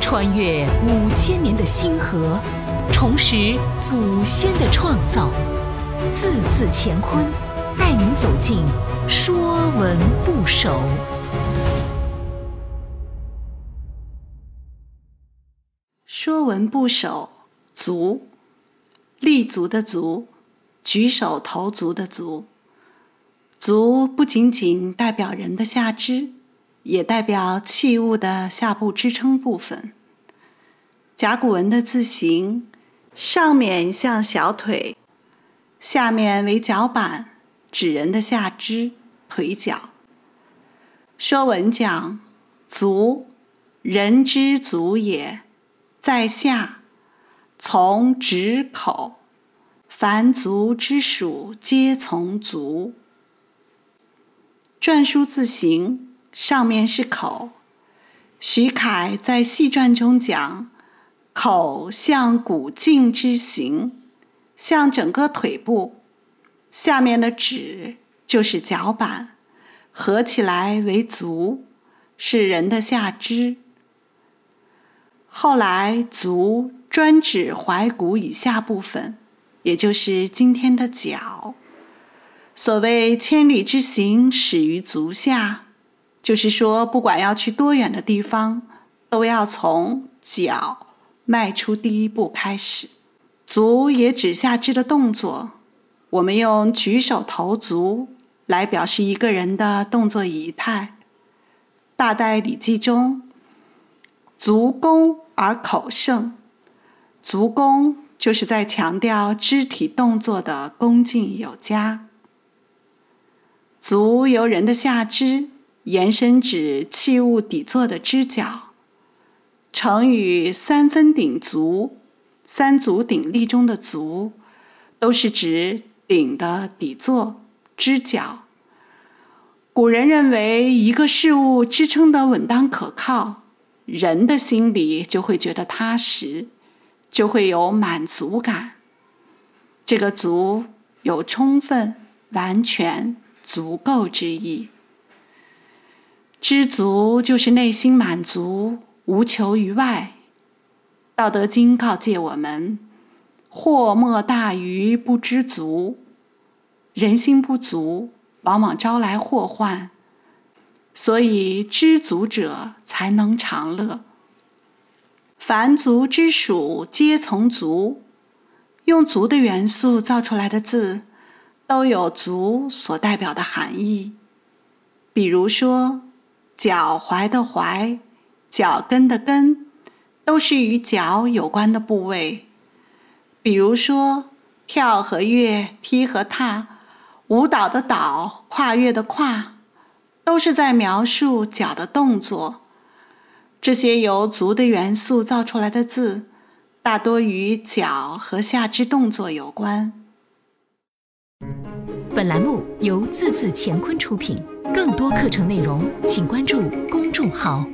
穿越五千年的星河，重拾祖先的创造，字字乾坤，带您走进《说文不首》。《说文不首》足，立足的足，举手投足的足。足不仅仅代表人的下肢，也代表器物的下部支撑部分。甲骨文的字形，上面像小腿，下面为脚板，指人的下肢、腿脚。说文讲：足，人之足也，在下，从指口，凡足之属，皆从足。篆书字形上面是口，徐凯在戏传中讲，口像古镜之形，像整个腿部，下面的指就是脚板，合起来为足，是人的下肢。后来足专指踝骨以下部分，也就是今天的脚。所谓千里之行，始于足下，就是说，不管要去多远的地方，都要从脚迈出第一步开始。足也指下肢的动作，我们用举手投足来表示一个人的动作仪态。大代礼记中，足恭而口盛，足恭就是在强调肢体动作的恭敬有加。足由人的下肢延伸指器物底座的支脚。成语“三分鼎足”“三足鼎立”中的“足”，都是指鼎的底座、支脚。古人认为，一个事物支撑得稳当可靠，人的心里就会觉得踏实，就会有满足感。这个“足”有充分、完全。足够之意，知足就是内心满足，无求于外。道德经告诫我们：祸莫大于不知足。人心不足，往往招来祸患。所以知足者才能长乐。凡足之属，皆从足。用足的元素造出来的字。都有足所代表的含义，比如说脚踝的踝、脚跟的跟，都是与脚有关的部位；比如说跳和跃、踢和踏、舞蹈的蹈、跨越的跨，都是在描述脚的动作。这些由足的元素造出来的字，大多与脚和下肢动作有关。本栏目由字字乾坤出品，更多课程内容请关注公众号。